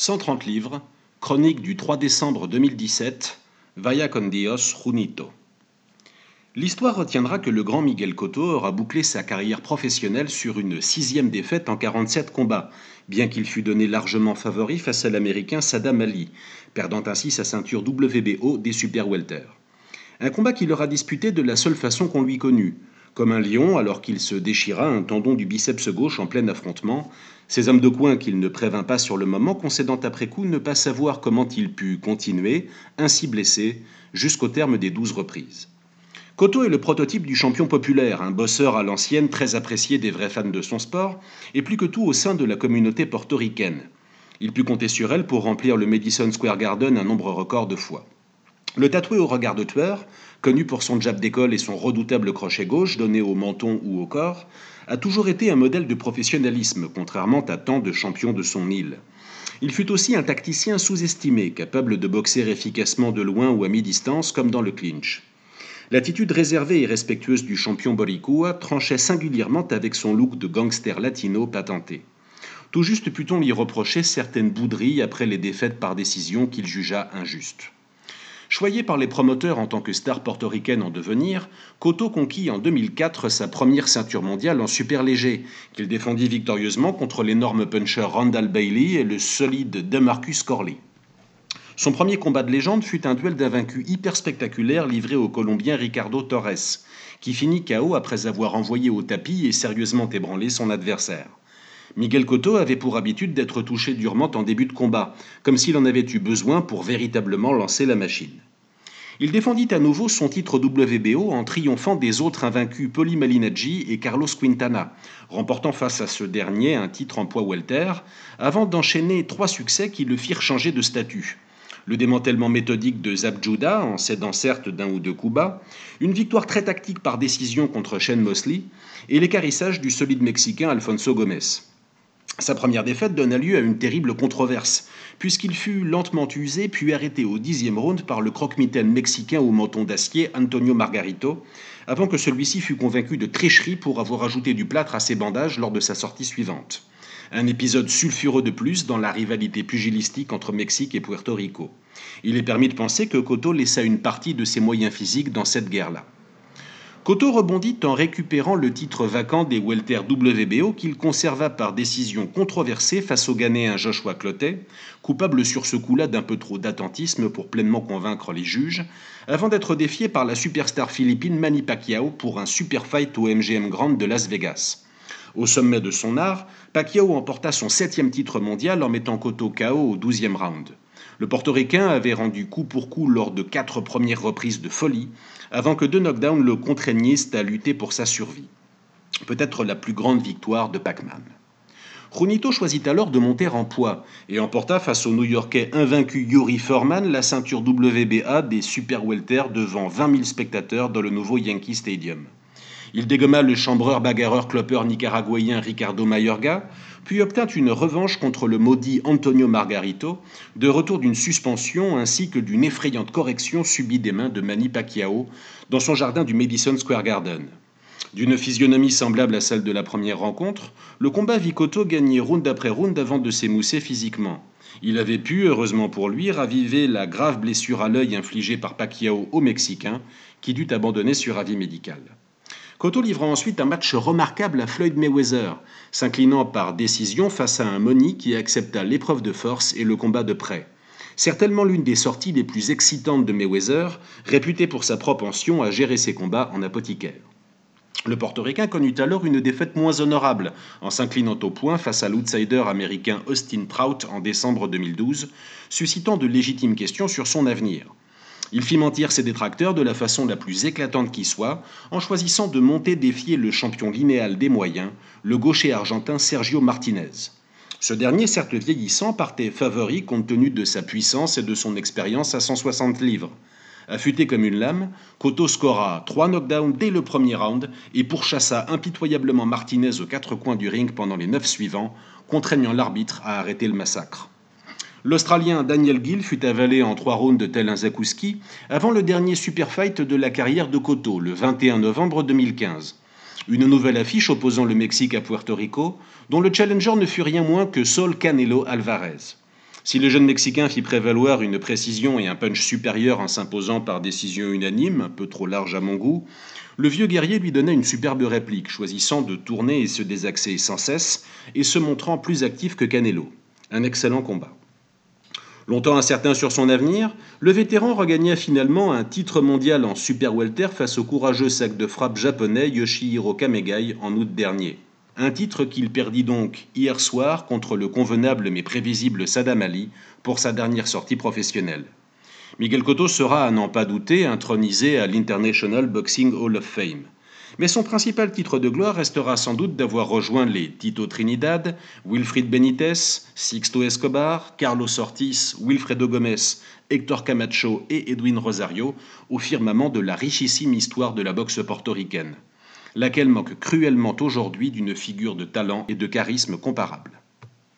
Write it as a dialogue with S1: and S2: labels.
S1: 130 livres, chronique du 3 décembre 2017, Vaya con Dios Junito. L'histoire retiendra que le grand Miguel Cotto aura bouclé sa carrière professionnelle sur une sixième défaite en 47 combats, bien qu'il fût donné largement favori face à l'américain Saddam Ali, perdant ainsi sa ceinture WBO des super welter. Un combat qu'il aura disputé de la seule façon qu'on lui connut, comme un lion alors qu'il se déchira un tendon du biceps gauche en plein affrontement, ces hommes de coin qu'il ne prévint pas sur le moment, concédant après coup ne pas savoir comment il put continuer, ainsi blessé, jusqu'au terme des douze reprises. Cotto est le prototype du champion populaire, un bosseur à l'ancienne très apprécié des vrais fans de son sport, et plus que tout au sein de la communauté portoricaine. Il put compter sur elle pour remplir le Madison Square Garden un nombre record de fois. Le tatoué au regard de tueur, connu pour son jab d'école et son redoutable crochet gauche donné au menton ou au corps, a toujours été un modèle de professionnalisme, contrairement à tant de champions de son île. Il fut aussi un tacticien sous-estimé, capable de boxer efficacement de loin ou à mi-distance, comme dans le clinch. L'attitude réservée et respectueuse du champion boricua tranchait singulièrement avec son look de gangster latino patenté. Tout juste put-on lui reprocher certaines bouderies après les défaites par décision qu'il jugea injustes. Choyé par les promoteurs en tant que star portoricaine en devenir, Cotto conquit en 2004 sa première ceinture mondiale en super léger, qu'il défendit victorieusement contre l'énorme puncher Randall Bailey et le solide DeMarcus Corley. Son premier combat de légende fut un duel d'invaincus hyper spectaculaire livré au Colombien Ricardo Torres, qui finit KO après avoir envoyé au tapis et sérieusement ébranlé son adversaire. Miguel Cotto avait pour habitude d'être touché durement en début de combat, comme s'il en avait eu besoin pour véritablement lancer la machine. Il défendit à nouveau son titre WBO en triomphant des autres invaincus Poli Malinaggi et Carlos Quintana, remportant face à ce dernier un titre en poids welter, avant d'enchaîner trois succès qui le firent changer de statut. Le démantèlement méthodique de Zabjuda, en cédant certes d'un ou deux coups bas, une victoire très tactique par décision contre Shane Mosley, et l'écarissage du solide mexicain Alfonso Gomez. Sa première défaite donna lieu à une terrible controverse, puisqu'il fut lentement usé puis arrêté au dixième round par le croque-mitaine mexicain au menton d'acier Antonio Margarito, avant que celui-ci fût convaincu de tricherie pour avoir ajouté du plâtre à ses bandages lors de sa sortie suivante. Un épisode sulfureux de plus dans la rivalité pugilistique entre Mexique et Puerto Rico. Il est permis de penser que Cotto laissa une partie de ses moyens physiques dans cette guerre-là. Cotto rebondit en récupérant le titre vacant des welter WBO qu'il conserva par décision controversée face au Ghanéen Joshua Clotet, coupable sur ce coup-là d'un peu trop d'attentisme pour pleinement convaincre les juges, avant d'être défié par la superstar philippine Manny Pacquiao pour un super fight au MGM Grand de Las Vegas. Au sommet de son art, Pacquiao emporta son septième titre mondial en mettant Cotto KO au douzième round. Le portoricain avait rendu coup pour coup lors de quatre premières reprises de folie, avant que deux knockdowns le contraignissent à lutter pour sa survie. Peut-être la plus grande victoire de Pac-Man. Junito choisit alors de monter en poids et emporta face au New-Yorkais invaincu Yuri Foreman la ceinture WBA des super welter devant 20 000 spectateurs dans le nouveau Yankee Stadium. Il dégomma le chambreur bagarreur clopper nicaraguayen Ricardo Mayorga, puis obtint une revanche contre le maudit Antonio Margarito, de retour d'une suspension ainsi que d'une effrayante correction subie des mains de Manny Pacquiao dans son jardin du Madison Square Garden. D'une physionomie semblable à celle de la première rencontre, le combat vit Cotto gagner round après round avant de s'émousser physiquement. Il avait pu, heureusement pour lui, raviver la grave blessure à l'œil infligée par Pacquiao au Mexicain, qui dut abandonner sur avis médical. Cotto livra ensuite un match remarquable à Floyd Mayweather, s'inclinant par décision face à un Money qui accepta l'épreuve de force et le combat de près. Certainement l'une des sorties les plus excitantes de Mayweather, réputé pour sa propension à gérer ses combats en apothicaire. Le portoricain connut alors une défaite moins honorable en s'inclinant au point face à l'outsider américain Austin Trout en décembre 2012, suscitant de légitimes questions sur son avenir. Il fit mentir ses détracteurs de la façon la plus éclatante qui soit, en choisissant de monter défier le champion linéal des moyens, le gaucher argentin Sergio Martinez. Ce dernier, certes vieillissant, partait favori compte tenu de sa puissance et de son expérience à 160 livres. Affûté comme une lame, Cotto scora trois knockdowns dès le premier round et pourchassa impitoyablement Martinez aux quatre coins du ring pendant les neuf suivants, contraignant l'arbitre à arrêter le massacre. L'Australien Daniel Gill fut avalé en trois rounds de un avant le dernier super fight de la carrière de Cotto, le 21 novembre 2015. Une nouvelle affiche opposant le Mexique à Puerto Rico, dont le challenger ne fut rien moins que Saul Canelo Alvarez. Si le jeune Mexicain fit prévaloir une précision et un punch supérieur en s'imposant par décision unanime, un peu trop large à mon goût, le vieux guerrier lui donna une superbe réplique, choisissant de tourner et se désaxer sans cesse, et se montrant plus actif que Canelo. Un excellent combat. Longtemps incertain sur son avenir, le vétéran regagna finalement un titre mondial en super welter face au courageux sac de frappe japonais Yoshihiro Kamegai en août dernier. Un titre qu'il perdit donc hier soir contre le convenable mais prévisible Sadam Ali pour sa dernière sortie professionnelle. Miguel Cotto sera, à n'en pas douter, intronisé à l'International Boxing Hall of Fame. Mais son principal titre de gloire restera sans doute d'avoir rejoint les Tito Trinidad, Wilfried Benitez, Sixto Escobar, Carlos Ortiz, Wilfredo Gomez, Hector Camacho et Edwin Rosario au firmament de la richissime histoire de la boxe portoricaine laquelle manque cruellement aujourd'hui d'une figure de talent et de charisme comparable.